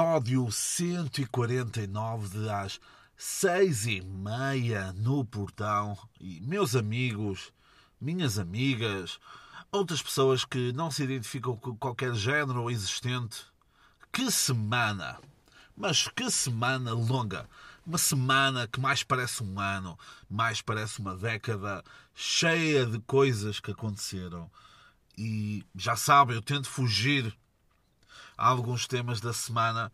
episódio 149 de às seis e meia no portão. E meus amigos, minhas amigas, outras pessoas que não se identificam com qualquer género existente, que semana! Mas que semana longa! Uma semana que mais parece um ano, mais parece uma década, cheia de coisas que aconteceram. E já sabem, eu tento fugir alguns temas da semana,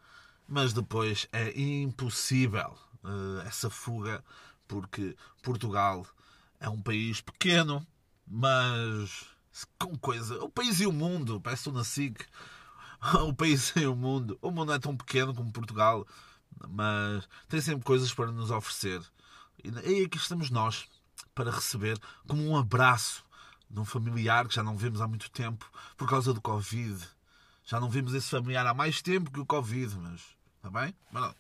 mas depois é impossível uh, essa fuga, porque Portugal é um país pequeno, mas com coisa. O país e o mundo, parece na SIC. O país e o mundo. O mundo é tão pequeno como Portugal, mas tem sempre coisas para nos oferecer. E aqui estamos nós para receber como um abraço de um familiar que já não vemos há muito tempo por causa do Covid. Já não vimos esse familiar há mais tempo que o Covid, mas está bem? Mas,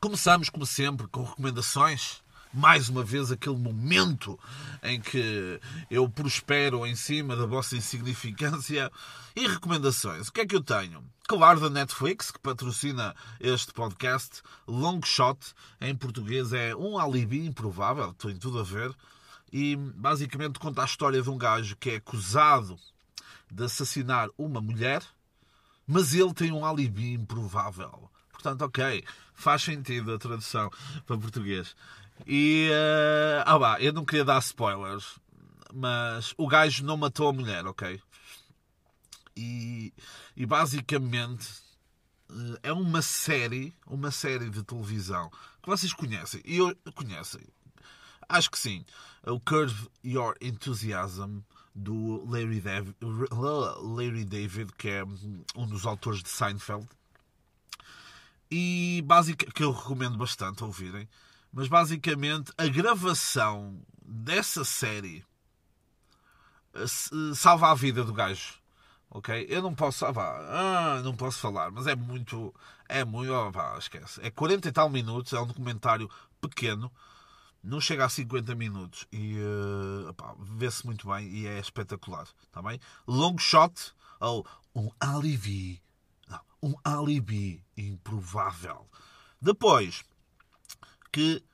Começamos, como sempre, com recomendações. Mais uma vez, aquele momento em que eu prospero em cima da vossa insignificância. E recomendações. O que é que eu tenho? Claro, da Netflix, que patrocina este podcast. Long Shot, em português, é um alibi improvável, tem tudo a ver. E basicamente conta a história de um gajo que é acusado de assassinar uma mulher, mas ele tem um alibi improvável. Portanto, ok, faz sentido a tradução para português. E. Uh, ah, bah, eu não queria dar spoilers, mas o gajo não matou a mulher, ok? E, e basicamente uh, é uma série, uma série de televisão que vocês conhecem. E eu conhecem. Acho que sim. O Curve Your Enthusiasm do Larry David, Larry David, que é um dos autores de Seinfeld e basic, que eu recomendo bastante ouvirem. Mas basicamente a gravação dessa série eh, salva a vida do gajo. Ok? Eu não posso. Ah, não posso falar, mas é muito. É muito. Ah, esquece. É 40 e tal minutos, é um documentário pequeno, não chega a 50 minutos e uh, vê-se muito bem e é espetacular. Tá bem? Long shot ou um alibi um alibi improvável. Depois, que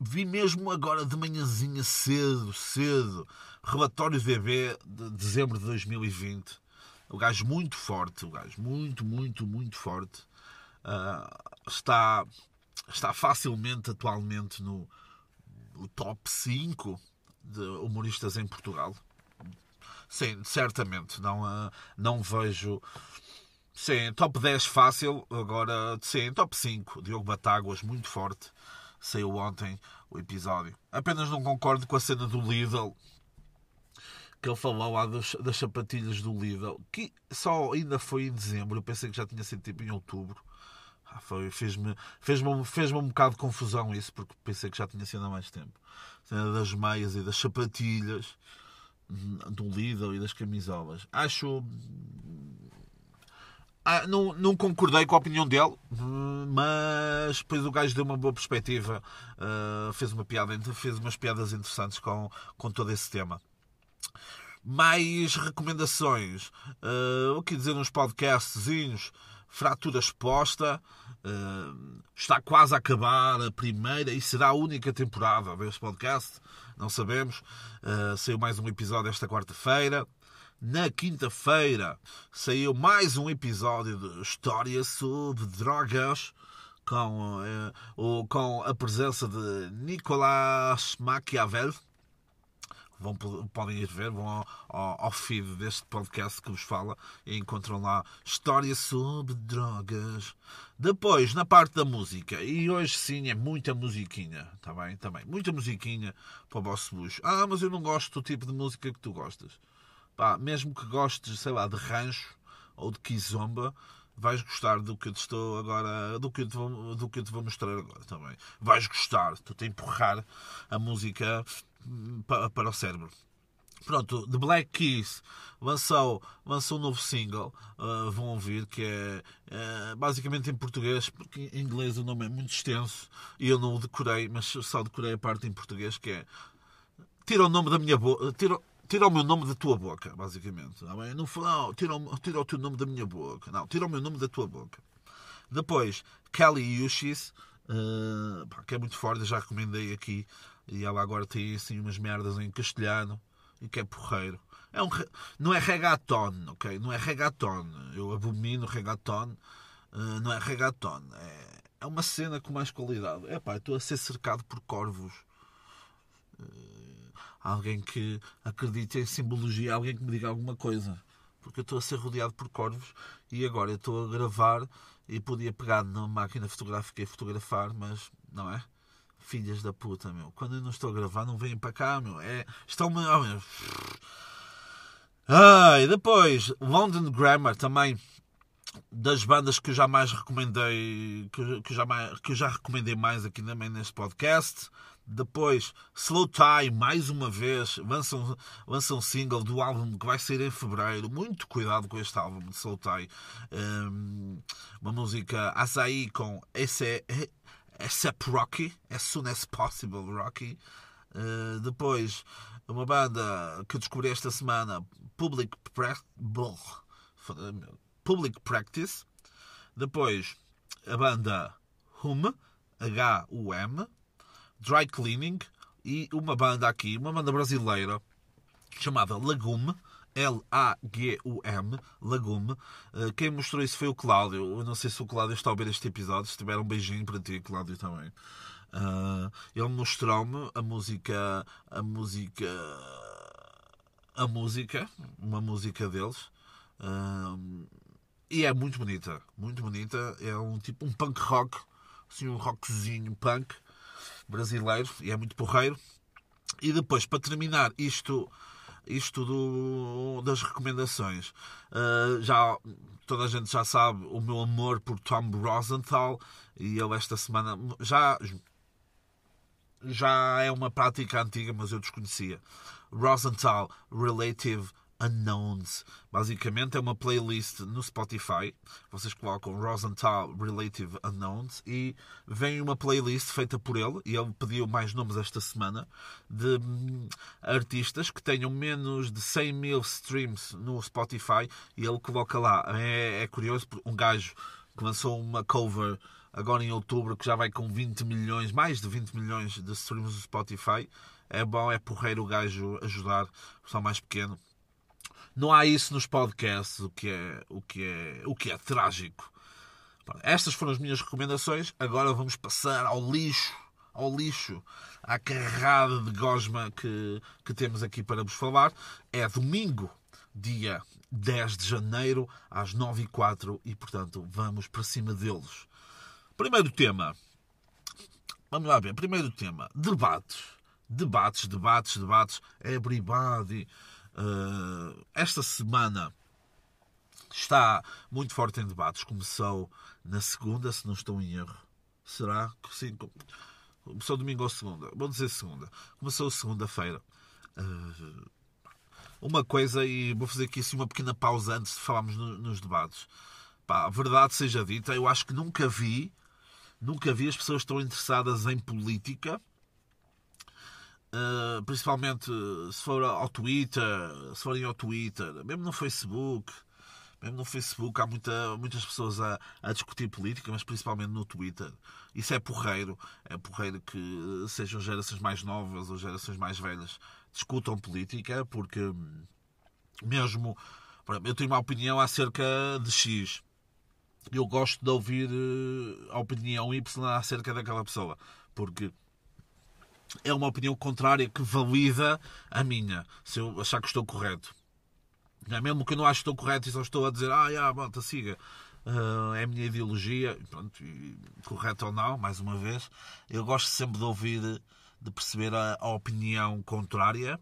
vi mesmo agora de manhãzinha cedo, cedo, relatório VB de dezembro de 2020. O gajo muito forte, o gajo muito, muito, muito forte. Uh, está, está facilmente atualmente no, no top 5 de humoristas em Portugal. Sim, certamente. Não, uh, não vejo Sim, top 10 fácil. Agora, sim, top 5. Diogo Batáguas, muito forte. Saiu ontem o episódio. Apenas não concordo com a cena do Lidl. Que ele falou lá dos, das sapatilhas do Lidl. Que só ainda foi em dezembro. Eu pensei que já tinha sido tipo em outubro. Ah, fez-me fez -me, fez -me um bocado de confusão isso, porque pensei que já tinha sido há mais tempo. Das meias e das sapatilhas do Lidl e das camisolas. Acho ah, não, não concordei com a opinião dele, mas depois o gajo deu uma boa perspectiva, uh, fez, uma piada, fez umas piadas interessantes com, com todo esse tema. Mais recomendações. Uh, o que dizer nos podcastzinhos? Fratura exposta. Uh, está quase a acabar a primeira e será a única temporada deste podcast. Não sabemos. Uh, saiu mais um episódio esta quarta-feira. Na quinta-feira saiu mais um episódio de História sobre Drogas com, eh, com a presença de Nicolas Maquiavel. Vão, podem ir ver, vão ao, ao, ao, feed deste podcast que vos fala e encontram lá História sobre Drogas. Depois, na parte da música, e hoje sim é muita musiquinha, tá bem? Também, tá muita musiquinha para o vosso bucho. Ah, mas eu não gosto do tipo de música que tu gostas pá, mesmo que gostes, sei lá, de rancho ou de kizomba, vais gostar do que eu te estou agora, do que eu te vou, do que eu te vou mostrar agora também. Vais gostar, estou-te a empurrar a música para, o cérebro. Pronto, The Black Keys lançou, lançou um novo single, uh, vão ouvir, que é, é, basicamente em português, porque em inglês o nome é muito extenso e eu não o decorei, mas só decorei a parte em português, que é Tira o nome da minha boca, tira, tira o meu nome da tua boca, basicamente. Não, não tira, tira o teu nome da minha boca. Não, tira o meu nome da tua boca. Depois, Kelly Yushis, uh, que é muito forte, já recomendei aqui. E ela agora tem assim umas merdas em castelhano e que é porreiro. É um, não é reggaeton, ok? Não é reggaeton. Eu abomino reggaeton. Uh, não é reggaeton. É, é uma cena com mais qualidade. É pá, estou a ser cercado por corvos. Uh, alguém que acredite em simbologia, alguém que me diga alguma coisa. Porque eu estou a ser rodeado por corvos e agora estou a gravar e podia pegar na máquina fotográfica e fotografar, mas não é? Filhas da puta, meu. Quando eu não estou a gravar, não vêm para cá, meu. É, estão-me. Oh, meu. Ah, e depois, London Grammar também das bandas que eu já mais recomendei, que, que, já, que já recomendei mais aqui também neste podcast. Depois, Slow Tie, mais uma vez, lança um, lança um single do álbum que vai sair em fevereiro. Muito cuidado com este álbum de Slow Tie. Um, uma música Açaí com esse Except Rocky, As Soon As Possible Rocky. Uh, depois, uma banda que eu descobri esta semana, Public, Public Practice. Depois, a banda Hum, H-U-M, Dry Cleaning. E uma banda aqui, uma banda brasileira, chamada Lagume, L-A-G-U-M, Lagume. Eh, quem mostrou isso foi o Cláudio. Eu não sei se o Cláudio está a ver este episódio. Se tiver um beijinho para ti, Cláudio, também. Uh, ele mostrou-me a música, a música, a música, uma música deles. Uh, e é muito bonita, muito bonita. É um tipo um punk rock, assim um rockzinho punk brasileiro e é muito porreiro. E depois, para terminar isto isto do, das recomendações. Uh, já toda a gente já sabe o meu amor por Tom Rosenthal e ele esta semana já já é uma prática antiga, mas eu desconhecia. Rosenthal Relative Unknowns. Basicamente é uma playlist no Spotify. Vocês colocam Rosenthal Relative Unknowns e vem uma playlist feita por ele. E ele pediu mais nomes esta semana de hum, artistas que tenham menos de 100 mil streams no Spotify. E ele coloca lá. É, é curioso, um gajo que lançou uma cover agora em outubro que já vai com 20 milhões, mais de 20 milhões de streams no Spotify. É bom, é porreiro o gajo ajudar o pessoal mais pequeno não há isso nos podcasts, o que é, o que é, o que é trágico. Estas foram as minhas recomendações. Agora vamos passar ao lixo, ao lixo, à carrada de gosma que, que temos aqui para vos falar. É domingo, dia 10 de janeiro, às 9 e 04 e, portanto, vamos para cima deles. Primeiro tema. Vamos lá ver. Primeiro tema. Debates. Debates, debates, debates. Everybody Uh, esta semana está muito forte em debates. Começou na segunda, se não estou em erro. Será que sim? Começou domingo ou segunda? Vou dizer segunda. Começou segunda-feira. Uh, uma coisa, e vou fazer aqui assim uma pequena pausa antes de falarmos no, nos debates. Pá, verdade seja dita, eu acho que nunca vi, nunca vi as pessoas tão interessadas em política Uh, principalmente se for ao Twitter, se forem ao Twitter, mesmo no Facebook, mesmo no Facebook há muita, muitas pessoas a, a, discutir política, mas principalmente no Twitter. Isso é porreiro. É porreiro que sejam gerações mais novas ou gerações mais velhas discutam política, porque mesmo eu tenho uma opinião acerca de X. Eu gosto de ouvir eh, a opinião Y acerca daquela pessoa, porque é uma opinião contrária que valida a minha, se eu achar que estou correto. É mesmo que eu não acho que estou correto e só estou a dizer, ah, já, bota, siga. Uh, é a minha ideologia, pronto, correto ou não, mais uma vez, eu gosto sempre de ouvir, de perceber a, a opinião contrária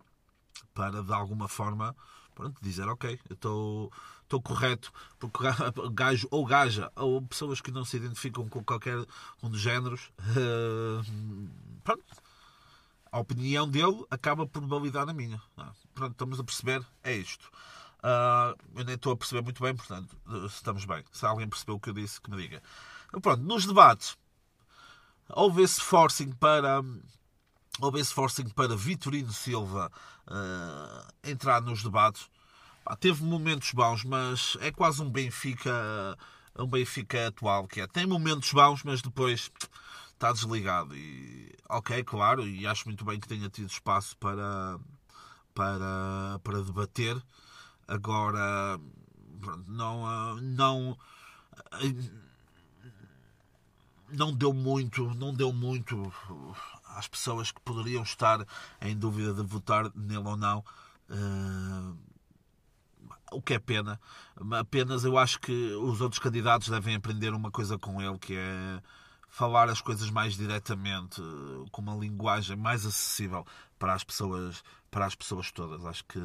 para de alguma forma pronto, dizer ok, eu estou, estou correto, porque gajo ou gaja, ou pessoas que não se identificam com qualquer um dos géneros, uh, pronto, a opinião dele acaba por validar a minha. Ah, pronto, estamos a perceber, é isto. Uh, eu nem estou a perceber muito bem, portanto, estamos bem. Se alguém percebeu o que eu disse, que me diga. Então, pronto, nos debates, houve esse forcing para. Houve esse forcing para Vitorino Silva uh, entrar nos debates. teve momentos bons, mas é quase um Benfica um Benfica atual, que é, tem momentos bons, mas depois está desligado. E, ok, claro, e acho muito bem que tenha tido espaço para, para, para debater. Agora, não, não, não deu muito, não deu muito às pessoas que poderiam estar em dúvida de votar nele ou não. Uh, o que é pena. Apenas eu acho que os outros candidatos devem aprender uma coisa com ele, que é falar as coisas mais diretamente, com uma linguagem mais acessível para as pessoas, para as pessoas todas. Acho que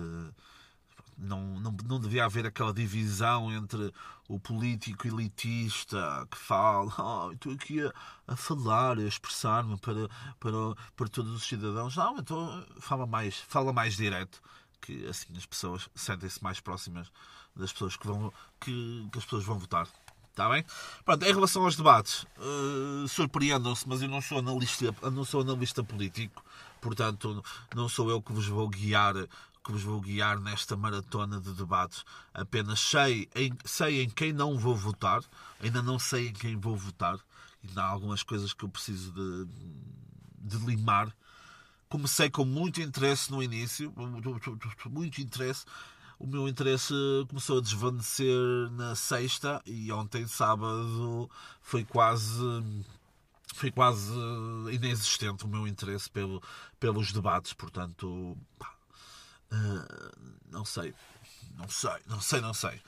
não, não, não devia haver aquela divisão entre o político elitista que fala, oh, estou aqui a, a falar, a expressar-me para, para, para todos os cidadãos. Não, então fala mais, fala mais direto, que assim as pessoas sentem-se mais próximas das pessoas que, vão, que, que as pessoas vão votar. Está bem? Pronto, em relação aos debates, uh, surpreendam-se, mas eu não sou analista, não sou analista político, portanto, não sou eu que vos vou guiar que vos vou guiar nesta maratona de debates. Apenas sei em, sei em quem não vou votar, ainda não sei em quem vou votar, ainda há algumas coisas que eu preciso de, de limar. Comecei com muito interesse no início, muito interesse. O meu interesse começou a desvanecer na sexta e ontem, sábado, foi quase foi quase inexistente o meu interesse pelo, pelos debates, portanto, pá, Uh, não sei. Não sei, não sei, não sei.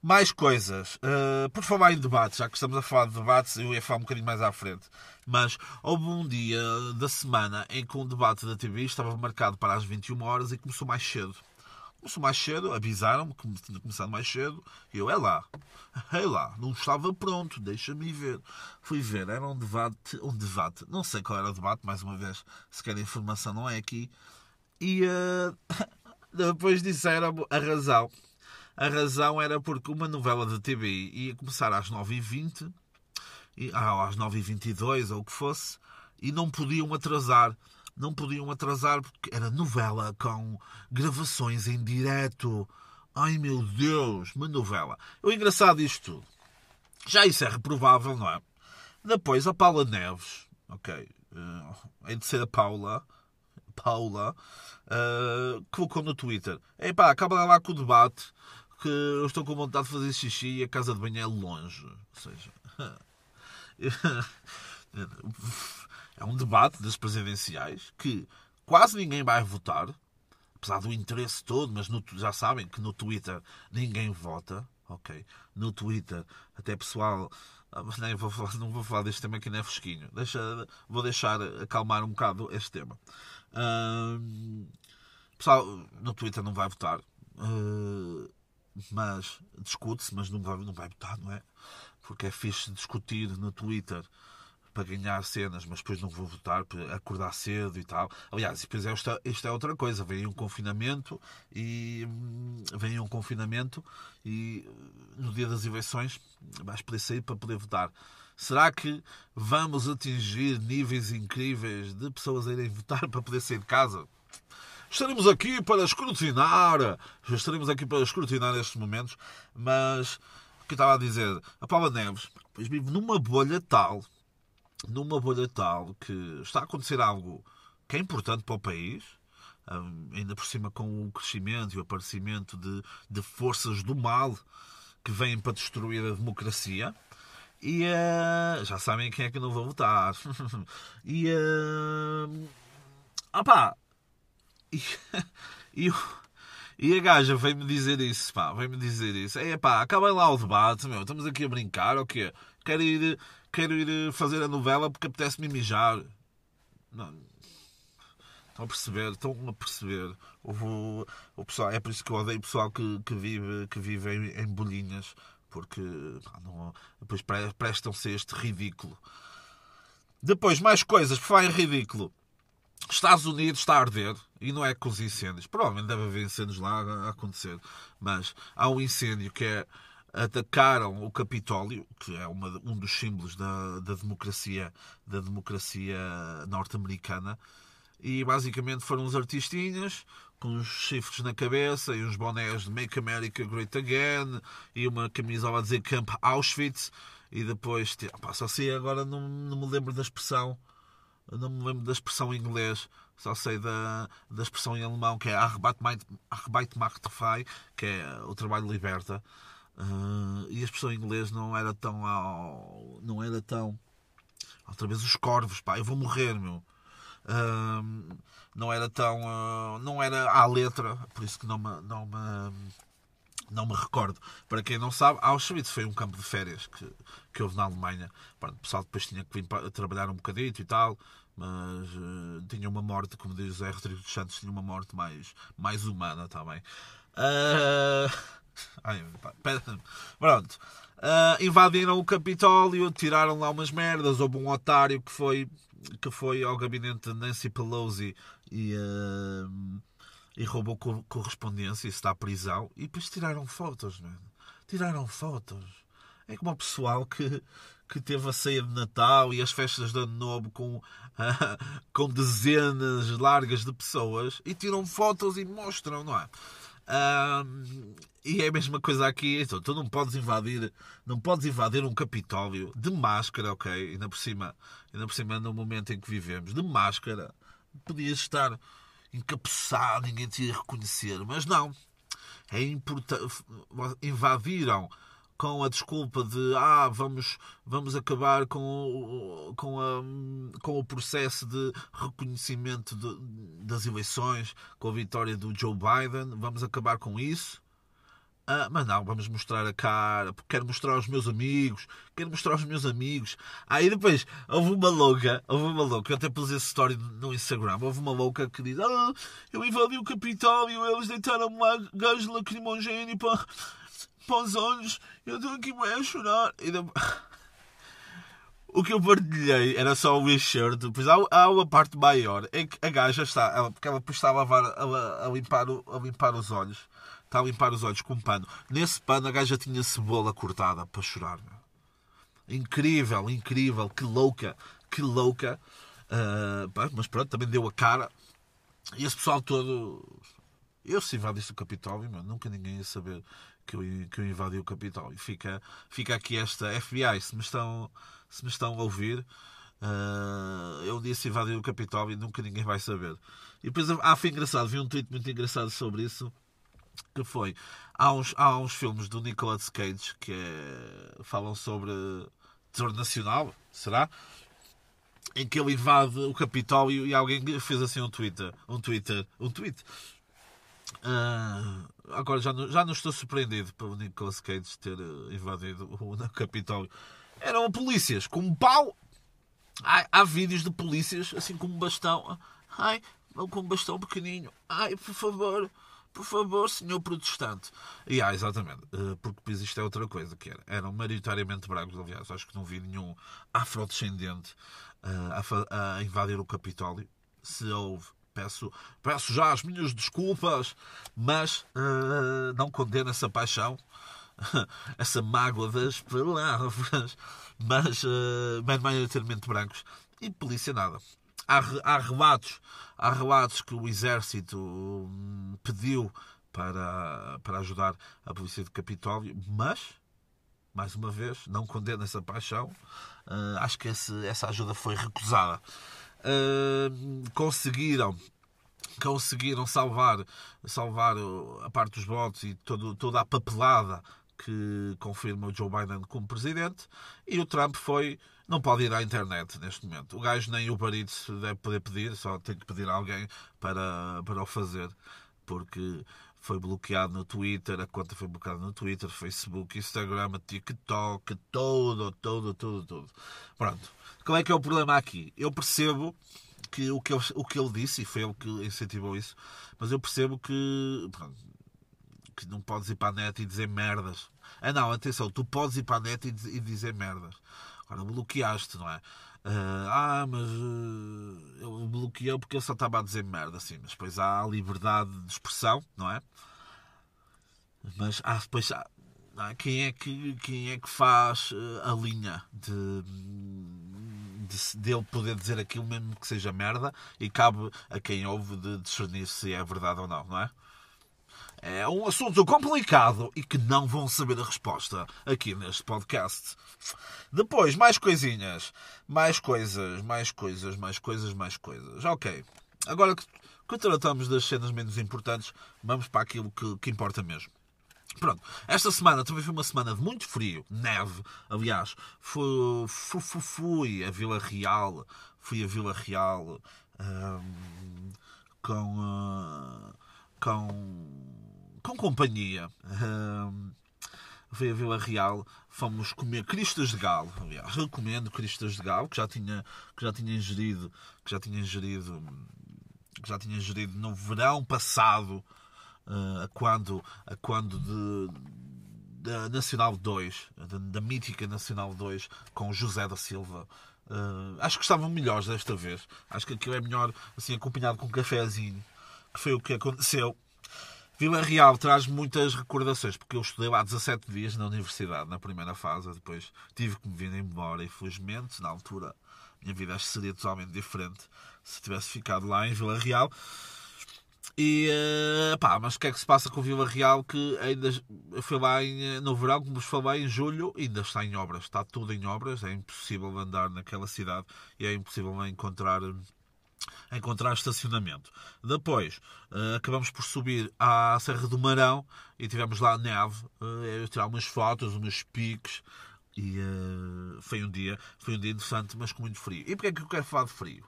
Mais coisas. Uh, por falar em debates, já que estamos a falar de debates, eu ia falar um bocadinho mais à frente. Mas houve um dia da semana em que um debate da TV estava marcado para as 21 horas e começou mais cedo. Começou mais cedo, avisaram-me que tinha começado mais cedo. E eu, é lá, é lá, não estava pronto, deixa-me ver. Fui ver, era um debate, um debate, não sei qual era o debate, mais uma vez, se quer informação não é aqui e uh, depois disseram a razão. A razão era porque uma novela de TV ia começar às 9h20, ah, às 9h22 ou o que fosse, e não podiam atrasar. Não podiam atrasar porque era novela com gravações em direto. Ai meu Deus, uma novela. O engraçado disto tudo. Já isso é reprovável, não é? Depois a Paula Neves, ok, uh, é de ser a Paula, Paula, uh, colocou no Twitter: Epá, acaba lá com o debate que eu estou com vontade de fazer xixi e a casa de banho é longe. Ou seja, é um debate das presidenciais que quase ninguém vai votar, apesar do interesse todo, mas no, já sabem que no Twitter ninguém vota. Ok, no Twitter, até pessoal ah, nem vou falar, não vou falar deste tema que não é fresquinho. Deixa, vou deixar acalmar um bocado este tema. Pessoal, no Twitter não vai votar. Uh, mas discute-se, mas não vai, não vai votar, não é? Porque é fixe discutir no Twitter para ganhar cenas, mas depois não vou votar para acordar cedo e tal. Aliás, depois é, isto, é outra coisa. Vem um confinamento e hum, vem um confinamento e no dia das eleições vais poder sair para poder votar. Será que vamos atingir níveis incríveis de pessoas a irem votar para poder sair de casa? Estaremos aqui para escrutinar, estaremos aqui para escrutinar estes momentos, mas o que eu estava a dizer, a Paula Neves pois vive numa bolha tal, numa bolha tal que está a acontecer algo que é importante para o país, ainda por cima com o crescimento e o aparecimento de, de forças do mal que vêm para destruir a democracia. E uh, já sabem quem é que eu não vou votar. e. Uh, opá! E, e, e a gaja veio-me dizer isso, pá, veio-me dizer isso. É pá, acabem lá o debate, meu, estamos aqui a brincar, ou quê? Quero ir, quero ir fazer a novela porque apetece-me mijar. Não, estão a perceber, estão a perceber. O, pessoal, é por isso que eu odeio o pessoal que, que vive, que vive em, em bolinhas porque não, depois prestam-se a este ridículo. Depois, mais coisas, por falar em ridículo. Estados Unidos está a arder e não é com os incêndios. Provavelmente deve haver incêndios lá a acontecer, mas há um incêndio que é atacaram o Capitólio, que é uma, um dos símbolos da, da democracia da democracia norte-americana, e basicamente foram os artistinhas, com uns chifres na cabeça e uns bonés de Make America Great Again e uma camisola a dizer Camp Auschwitz e depois, pá, só sei agora não, não me lembro da expressão, não me lembro da expressão em inglês, só sei da, da expressão em alemão que é Arbeit macht frei, que é o trabalho liberta. Uh, e a expressão em inglês não era tão ao, não era tão outra vez os corvos, pá, eu vou morrer, meu. Uh, não era tão. Uh, não era à letra, por isso que não me, não me, não me recordo. Para quem não sabe, Auschwitz foi um campo de férias que, que houve na Alemanha. Pronto, o pessoal depois tinha que vir para, trabalhar um bocadito e tal, mas uh, tinha uma morte, como diz José Rodrigo dos Santos, tinha uma morte mais, mais humana também. Uh... Ai, pronto. Uh, invadiram o Capitólio, tiraram lá umas merdas. Houve um otário que foi, que foi ao gabinete de Nancy Pelosi e, uh, e roubou correspondência e está à prisão. E depois tiraram fotos, mano. Tiraram fotos. É como o pessoal que, que teve a ceia de Natal e as festas de Ano Novo com, com dezenas largas de pessoas e tiram fotos e mostram, não é? E é a mesma coisa aqui. Então, tu não podes invadir, não podes invadir um Capitólio de máscara, ok? Ainda por cima, ainda por cima no momento em que vivemos, de máscara podias estar encapuçado, ninguém te ia reconhecer, mas não. É importante. Invadiram com a desculpa de ah, vamos, vamos acabar com, com, a, com o processo de reconhecimento de, das eleições, com a vitória do Joe Biden, vamos acabar com isso. Ah, mas não, vamos mostrar a cara, porque quero mostrar aos meus amigos, quero mostrar aos meus amigos. Aí depois houve uma louca, houve uma louca, eu até pus esse story no Instagram, houve uma louca que diz: Ah, eu invadi o Capitólio, eles deitaram lá gás lacrimogéneo para, para os olhos, eu estou aqui a chorar. Depois... O que eu partilhei era só o enxerto. Depois há, há uma parte maior. É que a gaja está, ela, porque ela está a lavar, a, a, limpar, a limpar os olhos está a limpar os olhos com um pano. Nesse pano a gaja tinha cebola cortada para chorar. Incrível, incrível, que louca, que louca. Uh, mas pronto, também deu a cara. E esse pessoal todo. Eu se invadisse o Capitólio, meu, nunca ninguém ia saber que eu, que eu invadi o Capitólio. Fica, fica aqui esta FBI, se me estão, se me estão a ouvir. Uh, eu disse invadir o Capitólio e nunca ninguém vai saber. E depois, ah, foi engraçado, vi um tweet muito engraçado sobre isso que foi há uns, há uns filmes do Nicolas Cage que é, falam sobre terror nacional, será? Em que ele invade o Capitólio e alguém fez assim um Twitter, um Twitter, um tweet. Uh, agora já não, já não estou surpreendido pelo Nicolas Cage ter eh, invadido o, Capitólio. Eram polícias com um pau. Há vídeos de polícias assim com um bastão. Ai, com um bastão pequenino. Ai, por favor por favor, senhor protestante. E ah, exatamente, eh, porque isto é outra coisa, que era, eram maioritariamente brancos, aliás, acho que não vi nenhum afrodescendente uh, a, a invadir o Capitólio. Se houve, peço, peço já as minhas desculpas, mas uh, não condeno essa paixão, essa mágoa das palavras, mas, uh, maioritariamente brancos. E polícia nada há, há relatos há relatos que o exército hum, pediu para, para ajudar a polícia de Capitólio, mas mais uma vez não condena essa paixão. Uh, acho que esse, essa ajuda foi recusada. Conseguiram conseguiram salvar salvar a parte dos votos e todo, toda a papelada que confirma o Joe Biden como presidente e o Trump foi não pode ir à internet neste momento. O gajo nem o Eats deve poder pedir, só tem que pedir a alguém para, para o fazer, porque foi bloqueado no Twitter, a conta foi bloqueada no Twitter, Facebook, Instagram, TikTok, todo, todo, tudo, tudo. Pronto. Qual é que é o problema aqui? Eu percebo que o que, ele, o que ele disse, e foi ele que incentivou isso, mas eu percebo que, pronto, que não podes ir para a net e dizer merdas. Ah não, atenção, tu podes ir para a net e, e dizer merdas. Agora bloqueaste, não é? Uh, ah, mas uh, ele bloqueou porque ele só estava a dizer merda, assim. Mas depois há a liberdade de expressão, não é? Mas há, depois há, quem, é que, quem é que faz uh, a linha de, de, dele poder dizer aquilo mesmo que seja merda e cabe a quem ouve de discernir se é verdade ou não, não é? É um assunto complicado e que não vão saber a resposta aqui neste podcast. Depois, mais coisinhas. Mais coisas, mais coisas, mais coisas, mais coisas. Ok. Agora que, que tratamos das cenas menos importantes, vamos para aquilo que, que importa mesmo. Pronto, esta semana também foi uma semana de muito frio, neve. Aliás, fui, fui, fui, a Vila Real, fui a Vila Real um, com, uh, com com companhia. Veio a Vila Real, fomos comer cristas de galo. Recomendo cristas de galo, que já tinha, que já tinha ingerido, que já tinha ingerido, que já tinha ingerido no verão passado, uh, quando, a quando de, da Nacional 2, da, da, mítica Nacional 2, com José da Silva. Uh, acho que estavam melhores desta vez. Acho que aquilo é melhor assim acompanhado com um cafezinho, que foi o que aconteceu. Vila Real traz muitas recordações, porque eu estudei lá 17 dias na universidade, na primeira fase, depois tive que me vir embora, infelizmente, na altura, minha vida seria totalmente diferente se tivesse ficado lá em Vila Real. E uh, pá, mas o que é que se passa com Vila Real? Que ainda foi lá em, eh, no verão, como vos falei, em julho, ainda está em obras, está tudo em obras, é impossível andar naquela cidade e é impossível encontrar encontrar estacionamento. Depois, uh, acabamos por subir à Serra do Marão e tivemos lá neve, uh, tirar umas fotos, umas piques e uh, foi um dia, foi um dia interessante, mas com muito frio. E porquê é que eu quero falar de frio?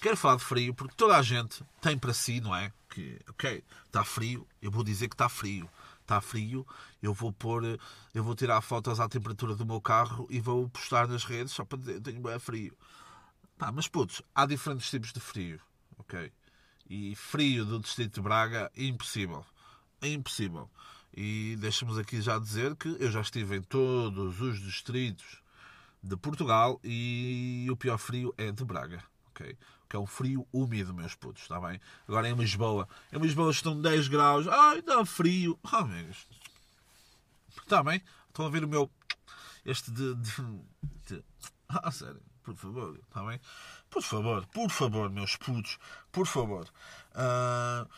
Quero falar de frio porque toda a gente tem para si, não é? Que, ok, está frio, eu vou dizer que está frio. Está frio, eu vou pôr, eu vou tirar fotos à temperatura do meu carro e vou postar nas redes só para dizer tenho bem frio. Pá, mas putos, há diferentes tipos de frio, ok? E frio do distrito de Braga, impossível. É impossível. E deixamos aqui já dizer que eu já estive em todos os distritos de Portugal e o pior frio é de Braga, ok? Que é um frio úmido, meus putos, está bem? Agora em Lisboa, em Lisboa estão 10 graus, ai, dá frio, oh, amigos, está bem? Estão a ver o meu, este de, de, de... ah, sério, por favor, está bem? Por favor, por favor, meus putos, por favor. Uh,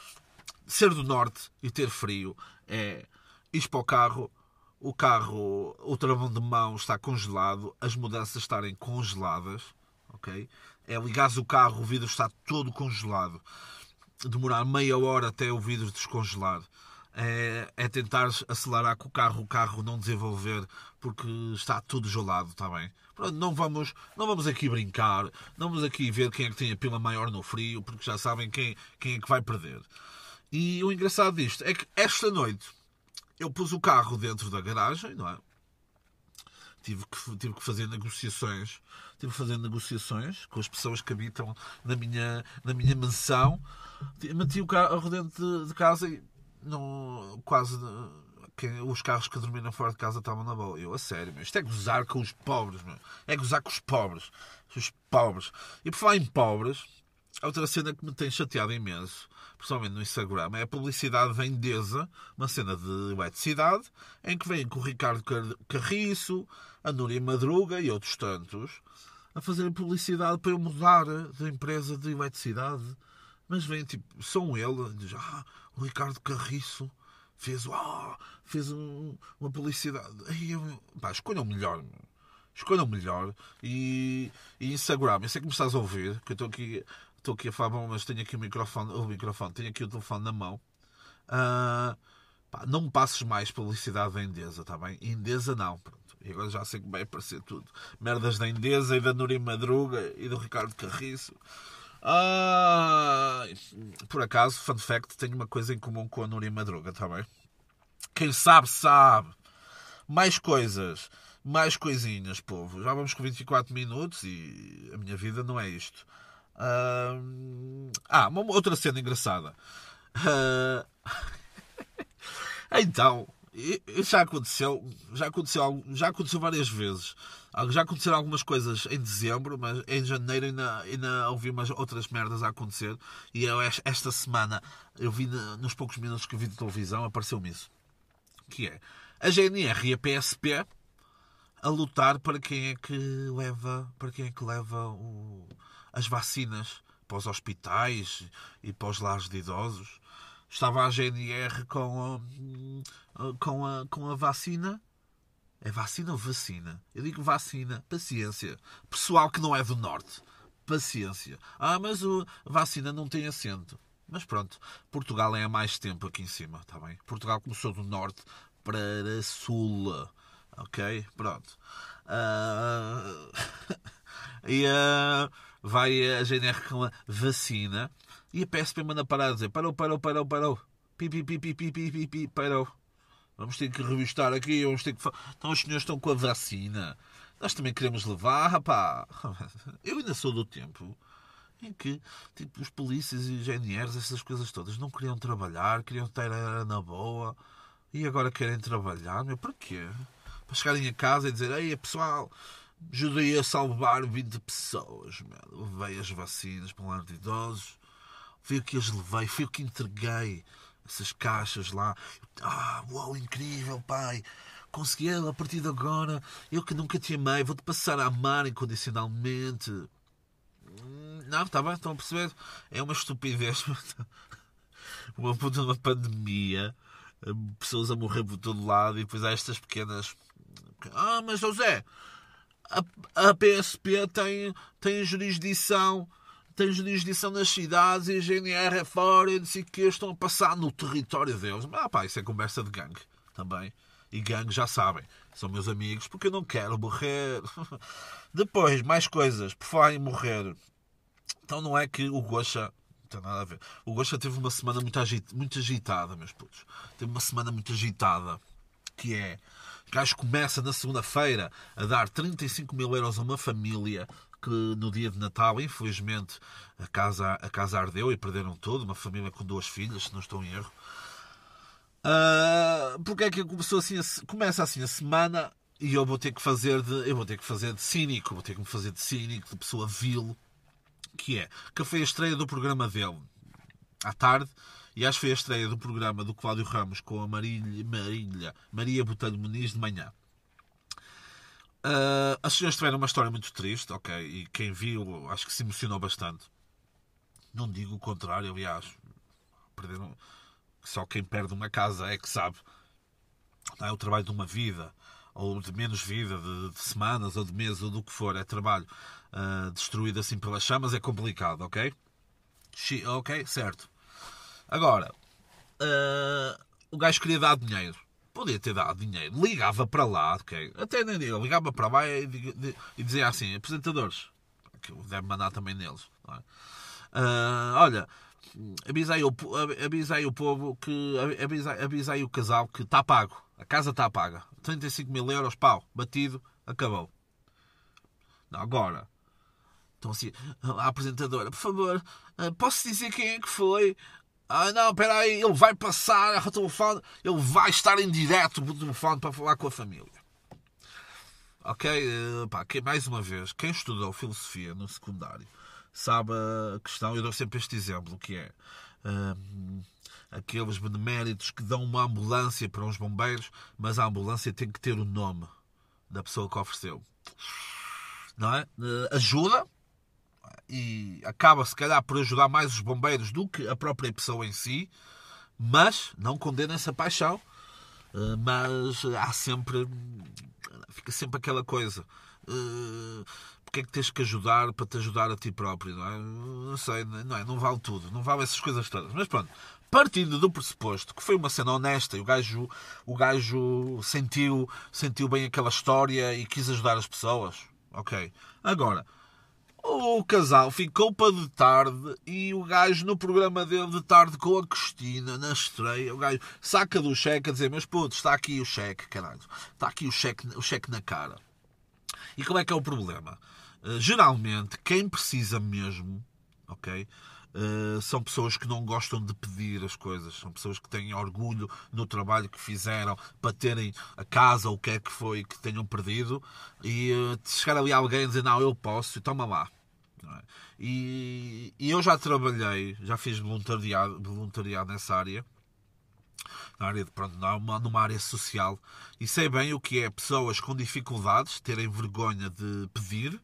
ser do norte e ter frio é ir para o carro, o carro, o travão de mão está congelado, as mudanças estarem congeladas, ok? É ligares o carro, o vidro está todo congelado. Demorar meia hora até o vidro descongelar. É, é tentar acelerar com o carro, o carro não desenvolver porque está tudo gelado, está bem? Pronto, não vamos, não vamos aqui brincar, não vamos aqui ver quem é que tem a pila maior no frio, porque já sabem quem, quem é que vai perder. E o engraçado disto é que esta noite eu pus o carro dentro da garagem, não é? Tive que, tive que fazer negociações, tive que fazer negociações com as pessoas que habitam na minha, na minha mansão. Meti o carro dentro de, de casa e quase os carros que dormiam fora de casa estavam na boa. Eu, a sério, meu, isto é gozar com os pobres, meu. é gozar com os pobres. Os pobres. E por falar em pobres, outra cena que me tem chateado imenso, principalmente no Instagram, é a publicidade da Endesa, uma cena de eletricidade, em que vem com o Ricardo Carriço, a Núria Madruga e outros tantos a fazerem publicidade para eu mudar de empresa de eletricidade. Mas vem, tipo, são ele, diz, ah, o Ricardo Carriço fez, oh, fez um, uma publicidade. Aí eu, pá, escolham melhor. Escolham melhor. E, e Instagram, eu sei que me estás a ouvir, que eu estou aqui, estou aqui a falar, mas tenho aqui o microfone, o microfone, tenho aqui o telefone na mão. Uh, pá, não me passes mais publicidade da Endesa, está bem? Endesa não, pronto. E agora já sei que vai aparecer tudo. Merdas da Endesa e da Nuri Madruga e do Ricardo Carriço. Ah, por acaso, fun fact, tenho uma coisa em comum com a Núria Madruga, está bem? Quem sabe, sabe. Mais coisas, mais coisinhas, povo. Já vamos com 24 minutos e a minha vida não é isto. Ah, uma outra cena engraçada. Ah, então, já aconteceu, já aconteceu, já aconteceu várias vezes. Já aconteceram algumas coisas em dezembro, mas em janeiro ainda, ainda ouvi umas outras merdas a acontecer. E eu, esta semana, eu vi nos poucos minutos que vi de televisão, apareceu-me isso. Que é a GNR e a PSP a lutar para quem é que leva, para quem é que leva o, as vacinas para os hospitais e para os lares de idosos. Estava a GNR com a, com a, com a vacina. É vacina ou vacina? Eu digo vacina. Paciência. Pessoal que não é do Norte. Paciência. Ah, mas o, vacina não tem assento. Mas pronto, Portugal é há mais tempo aqui em cima, está bem? Portugal começou do norte para sul. Ok? Pronto. Uh... e uh... vai a GNR com a vacina e a PSP manda parar a dizer parou, parou, parou, parou. Pi, pi, pi, pi, pi, pi, pi, pi, parou. Vamos ter que revistar aqui, vamos ter que... Então os senhores estão com a vacina. Nós também queremos levar, rapá. Eu ainda sou do tempo em que tipo, os polícias e os GNRs, essas coisas todas, não queriam trabalhar, queriam estar na boa e agora querem trabalhar. Meu, para? Para chegarem a casa e dizer: Ei, pessoal, ajudei a salvar 20 pessoas. Meu. Levei as vacinas para um lar de idosos, fui o que as levei, fui o que entreguei essas caixas lá. Ah, uau, incrível, pai! Consegui a partir de agora. Eu que nunca te amei, vou-te passar a amar incondicionalmente. Não, está bem, estão a perceber? É uma estupidez. uma puta uma pandemia, pessoas a morrer por todo lado e depois há estas pequenas. Ah, mas José, a, a PSP tem, tem jurisdição. Tem jurisdição nas cidades e GNR é fora e disse que estão a passar no território deles. Ah, pá, isso é conversa de gangue também. E gangue já sabem, são meus amigos, porque eu não quero morrer. Depois, mais coisas, por falar em morrer. Então não é que o Gosha. Não tem nada a ver. O Gosha teve uma semana muito, agit, muito agitada, meus putos. Teve uma semana muito agitada. Que é. O gajo começa na segunda-feira a dar 35 mil euros a uma família que no dia de Natal, infelizmente, a casa, a casa ardeu e perderam tudo. Uma família com duas filhas, se não estou em erro. Uh, porque é que começou assim a, começa assim a semana e eu vou ter que fazer de eu vou ter que fazer de cínico, vou ter que me fazer de cínico, de pessoa vil que é que foi a estreia do programa dele à tarde e acho que foi a estreia do programa do Cláudio Ramos com a Marília, Marília Maria Botelho Muniz de manhã. Uh, as senhoras tiveram uma história muito triste, ok, e quem viu acho que se emocionou bastante. Não digo o contrário, aliás, perderam. Só quem perde uma casa é que sabe. Não é o trabalho de uma vida ou de menos vida, de, de, semanas ou de meses ou do que for, é trabalho uh, destruído assim pelas chamas, é complicado, ok? Ok, certo. Agora, uh, o gajo queria dar dinheiro. Podia ter dado dinheiro. Ligava para lá, ok? Até nem digo, ligava para lá e, e dizia assim: apresentadores, que deve mandar também neles. É? Uh, olha, avisei o, avisei o povo que. Avisei, avisei o casal que está pago. A casa está paga. 35 mil euros, pau, batido, acabou. Agora, então assim, a apresentadora, por favor, eh, posso dizer quem é que foi? Ah, não, espera aí, ele vai passar ao telefone, ele vai estar em direto no telefone para falar com a família. Ok? Eh, pá, que, mais uma vez, quem estudou filosofia no secundário sabe a questão, eu dou sempre este exemplo, que é hum, aqueles beneméritos que dão uma ambulância para uns bombeiros, mas a ambulância tem que ter o nome da pessoa que ofereceu. Não é? Eh, ajuda, e acaba se calhar por ajudar mais os bombeiros do que a própria pessoa em si, mas não condena essa paixão. Eh, mas há sempre. Fica sempre aquela coisa. Eh, porque é que tens que ajudar para te ajudar a ti próprio? Não, é? não sei, não, é? não vale tudo, não vale essas coisas todas. Mas pronto, partindo do pressuposto que foi uma cena honesta e o gajo, o gajo sentiu, sentiu bem aquela história e quis ajudar as pessoas, ok. Agora, o casal ficou para de tarde e o gajo no programa dele de tarde com a Cristina na estreia, o gajo saca do cheque a dizer: Mas puto, está aqui o cheque, caralho, está aqui o cheque, o cheque na cara. E como é que é o problema? Uh, geralmente, quem precisa mesmo, ok? Uh, são pessoas que não gostam de pedir as coisas, são pessoas que têm orgulho no trabalho que fizeram para terem a casa ou o que é que foi que tenham perdido e uh, chegar ali alguém e dizer não, eu posso, toma lá. É? E, e, eu já trabalhei, já fiz voluntariado, voluntariado nessa área na área de, pronto, numa, numa área social e sei bem o que é pessoas com dificuldades terem vergonha de pedir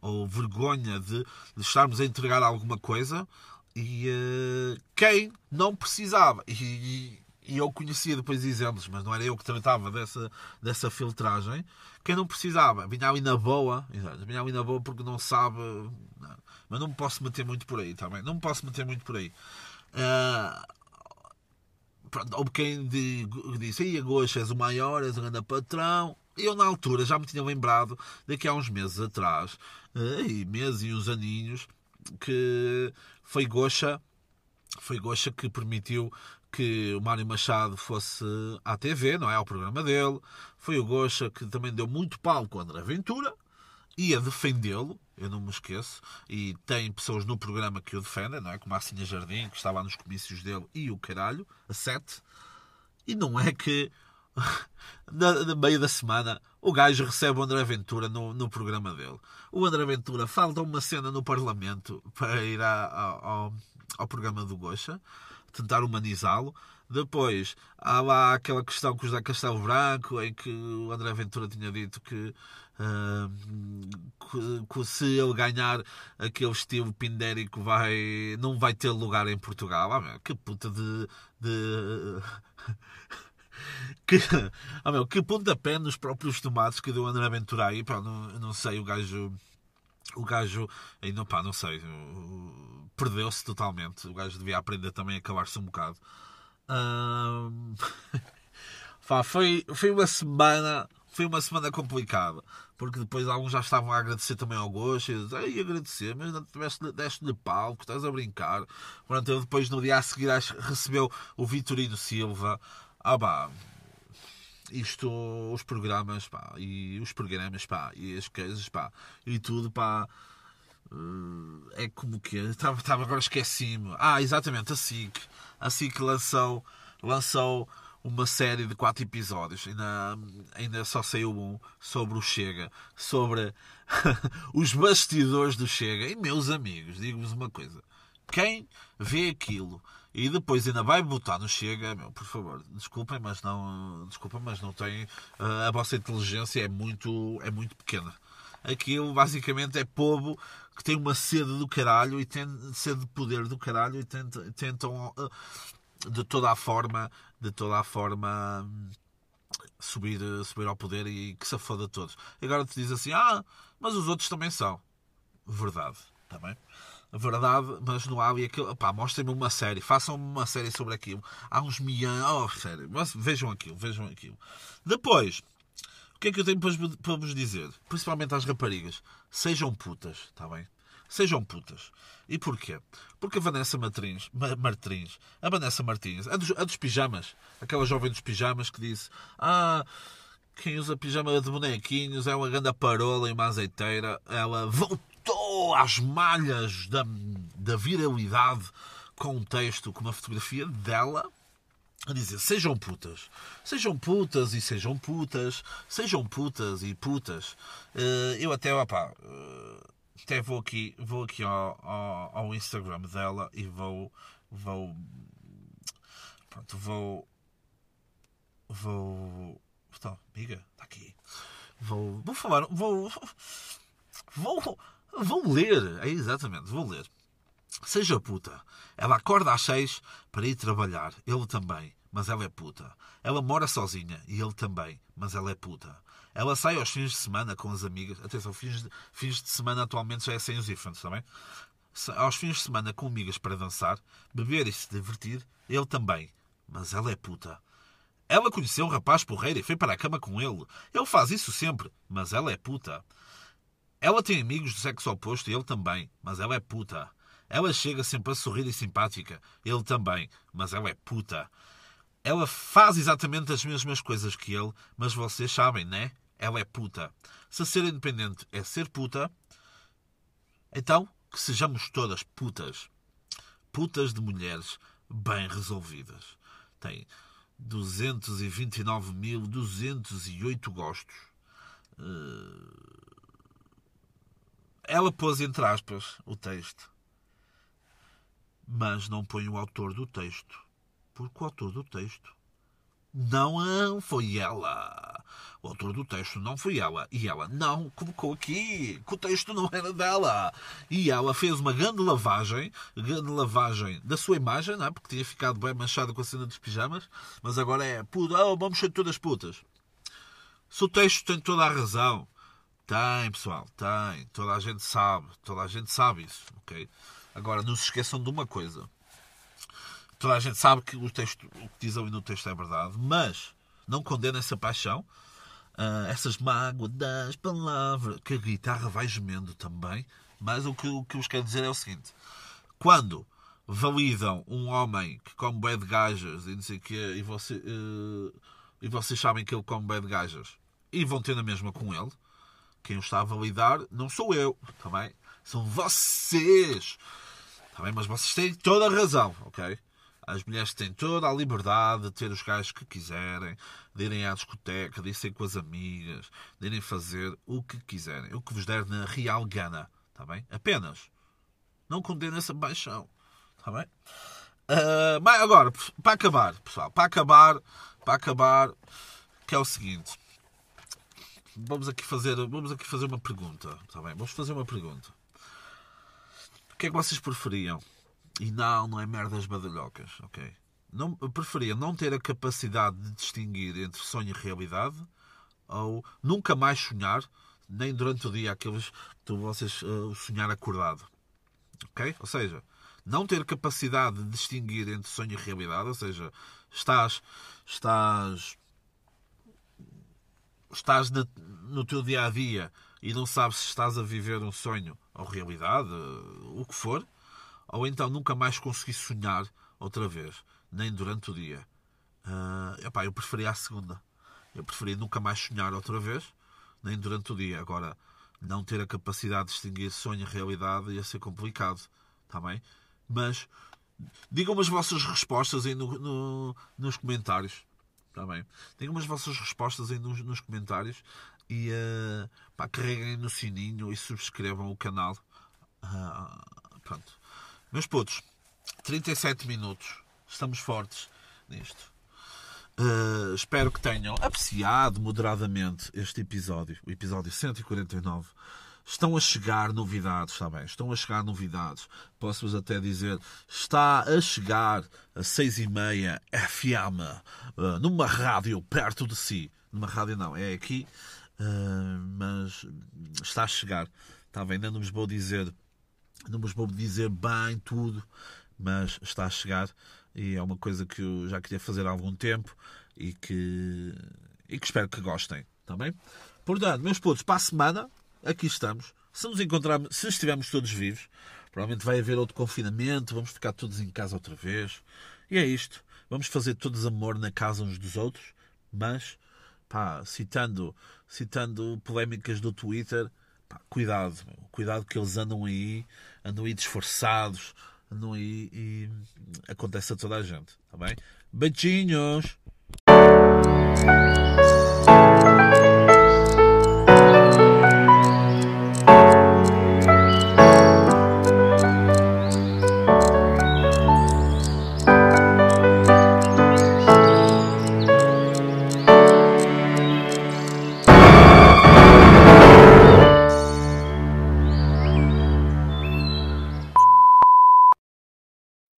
ou vergonha de, de estarmos a entregar alguma coisa e uh, quem não precisava e, e, eu conhecia depois exemplos, mas não era eu que tratava dessa, dessa filtragem quem não precisava, vinha ali na boa vinha ali na boa porque não sabe não, mas não me posso meter muito por aí também, não me posso meter muito por aí. Uh, pronto, houve quem disse, aí Goxa és o maior, és o grande patrão. Eu, na altura, já me tinha lembrado daqui a uns meses atrás, eh, e meses e uns aninhos, que foi Goxa, foi Goxa que permitiu que o Mário Machado fosse à TV, não é? Ao programa dele. Foi o Goxa que também deu muito palco ao André Ventura, ia defendê-lo, eu não me esqueço, e tem pessoas no programa que o defendem, não é? Como a Sinha Jardim, que está lá nos comícios dele, e o caralho, a sete. E não é que, no meio da semana, o gajo recebe o André Ventura no, no programa dele. O André Ventura falta uma cena no Parlamento para ir ao, ao, ao programa do Gocha, tentar humanizá-lo. Depois, há lá aquela questão com o José Castelo Branco, em que o André Ventura tinha dito que Uh, se ele ganhar aquele estilo pindérico vai, não vai ter lugar em Portugal. Ah, meu, que puta de. de... que, ah, meu, que pontapé nos próprios tomates que deu André Ventura aí. Pá, não, não sei, o gajo. O gajo. Ainda, pá, não sei. Perdeu-se totalmente. O gajo devia aprender também a calar-se um bocado. Pá, foi, foi uma semana foi uma semana complicada, porque depois alguns já estavam a agradecer também ao Gosto, e dizem, agradecer, mas não deste-lhe palco, estás a brincar. Pronto, depois no dia a seguir recebeu o Vitorino Silva. Ah pá, isto, os programas, pá, e os programas, pá, e as coisas, pá, e tudo, pá, eh, é como que estava, estava agora esqueci-me. Ah, exatamente, a SIC, a SIC lançou, lançou uma série de quatro episódios, ainda, ainda só saiu um, sobre o Chega, sobre os bastidores do Chega. E, meus amigos, digo-vos uma coisa: quem vê aquilo e depois ainda vai votar no Chega, meu, por favor, desculpem, mas não, desculpem, mas não tem. A vossa inteligência é muito, é muito pequena. Aquilo basicamente é povo que tem uma sede do caralho e tem sede de poder do caralho e tentam, tentam de toda a forma, de toda a forma subir, subir ao poder e que se foda todos. Agora te diz assim, ah, mas os outros também são. Verdade, também. Tá Verdade, mas não há ali aquilo. Pá, mostrem-me uma série, façam uma série sobre aquilo. Há uns milhões. Oh, sério, mas vejam aquilo, vejam aquilo. Depois, o que é que eu tenho para vos dizer? Principalmente às raparigas. Sejam putas, está bem? Sejam putas. E porquê? Porque a Vanessa Martins, Martins a Vanessa Martins, a dos, a dos pijamas, aquela jovem dos pijamas que disse: Ah, quem usa pijama de bonequinhos é uma grande parola e uma azeiteira. Ela voltou às malhas da, da viralidade com um texto, com uma fotografia dela a dizer sejam putas, sejam putas e sejam putas, sejam putas e putas. Eh, eu até, opá, eh, até vou aqui, vou aqui ao, ao, ao Instagram dela e vou. Vou. Pronto, vou. Vou. Então, amiga, está aqui. Vou, vou falar. Vou. Vou. Vou ler. É exatamente, vou ler. Seja puta. Ela acorda às seis para ir trabalhar. Ele também, mas ela é puta. Ela mora sozinha e ele também, mas ela é puta. Ela sai aos fins de semana com as amigas. Atenção, fins de, fins de semana atualmente já é sem os ifans, também. Aos fins de semana com amigas para dançar, beber e se divertir. Ele também. Mas ela é puta. Ela conheceu um rapaz porreiro e foi para a cama com ele. Ele faz isso sempre, mas ela é puta. Ela tem amigos do sexo oposto e ele também, mas ela é puta. Ela chega sempre a sorrir e simpática, ele também, mas ela é puta. Ela faz exatamente as mesmas coisas que ele, mas vocês sabem, né? ela é puta. Se ser independente é ser puta, então que sejamos todas putas. Putas de mulheres bem resolvidas. Tem 229.208 gostos. Eh, ela pôs entre aspas o texto, mas não põe o autor do texto. Porque o autor do texto não foi ela. O autor do texto não foi ela. E ela não colocou aqui que o texto não era dela. E ela fez uma grande lavagem, grande lavagem da sua imagem, não é? porque tinha ficado bem manchada com a cena dos pijamas, mas agora é puta, oh, vamos ser todas putas. Se o texto tem toda a razão, tem, pessoal, tem. Toda a gente sabe, toda a gente sabe isso, ok? Agora, não se esqueçam de uma coisa. Toda a gente sabe que o, texto, o que diz ali no texto é verdade, mas não condena essa paixão, uh, essas mágoas das palavras, que a guitarra vai gemendo também. Mas o que, o que vos quero dizer é o seguinte: quando validam um homem que come bem de gajas e não quê, e, você, uh, e vocês sabem que ele come bem de gajas e vão ter na mesma com ele, quem o está a validar não sou eu, também. Tá São vocês. Também, tá mas vocês têm toda a razão, ok? As mulheres têm toda a liberdade de ter os gajos que quiserem, de irem à discoteca, de irem com as amigas, de irem fazer o que quiserem, o que vos der na real gana, está bem? Apenas. Não condena essa paixão, está bem? Uh, mas agora, para acabar, pessoal, para acabar, para acabar, que é o seguinte. Vamos aqui fazer, vamos aqui fazer uma pergunta, está bem? Vamos fazer uma pergunta. O que é que vocês preferiam? E não, não é merdas badalhocas, ok? Não, preferia não ter a capacidade de distinguir entre sonho e realidade ou nunca mais sonhar, nem durante o dia aqueles que vocês uh, sonhar acordado. Ok? Ou seja, não ter capacidade de distinguir entre sonho e realidade, ou seja, estás estás estás na, no teu dia a dia e não sabes se estás a viver um sonho ou realidade, o que for, ou então nunca mais consegui sonhar outra vez, nem durante o dia. Uh, epá, eu preferia a segunda. Eu preferia nunca mais sonhar outra vez, nem durante o dia. Agora, não ter a capacidade de distinguir sonho e realidade ia ser complicado, está bem? Mas digam-me as vossas respostas aí no, no, nos comentários, está bem? Digam-me as vossas respostas aí nos, nos comentários e uh, pá, carreguem no sininho e subscrevam o canal. Uh, pronto. Meus putos, 37 minutos. Estamos fortes nisto. Uh, espero que tenham apreciado moderadamente este episódio, o episódio 149. Estão a chegar novidades, está bem? Estão a chegar novidades. Posso-vos até dizer, está a chegar a 6 e meia FM, uh, numa rádio perto de si. Numa rádio não, é aqui, uh, mas está a chegar. Está bem? Ainda não vos vou dizer não vos vou dizer bem tudo, mas está a chegar e é uma coisa que eu já queria fazer há algum tempo e que, e que espero que gostem. Está bem? Portanto, meus putos, para a semana, aqui estamos. Se nos encontrarmos, se estivermos todos vivos, provavelmente vai haver outro confinamento, vamos ficar todos em casa outra vez. E é isto. Vamos fazer todos amor na casa uns dos outros, mas, pá, citando, citando polémicas do Twitter, Pá, cuidado, cuidado que eles andam aí, andam aí disfarçados, andam aí e acontece a toda a gente, tá bem? Beijinhos!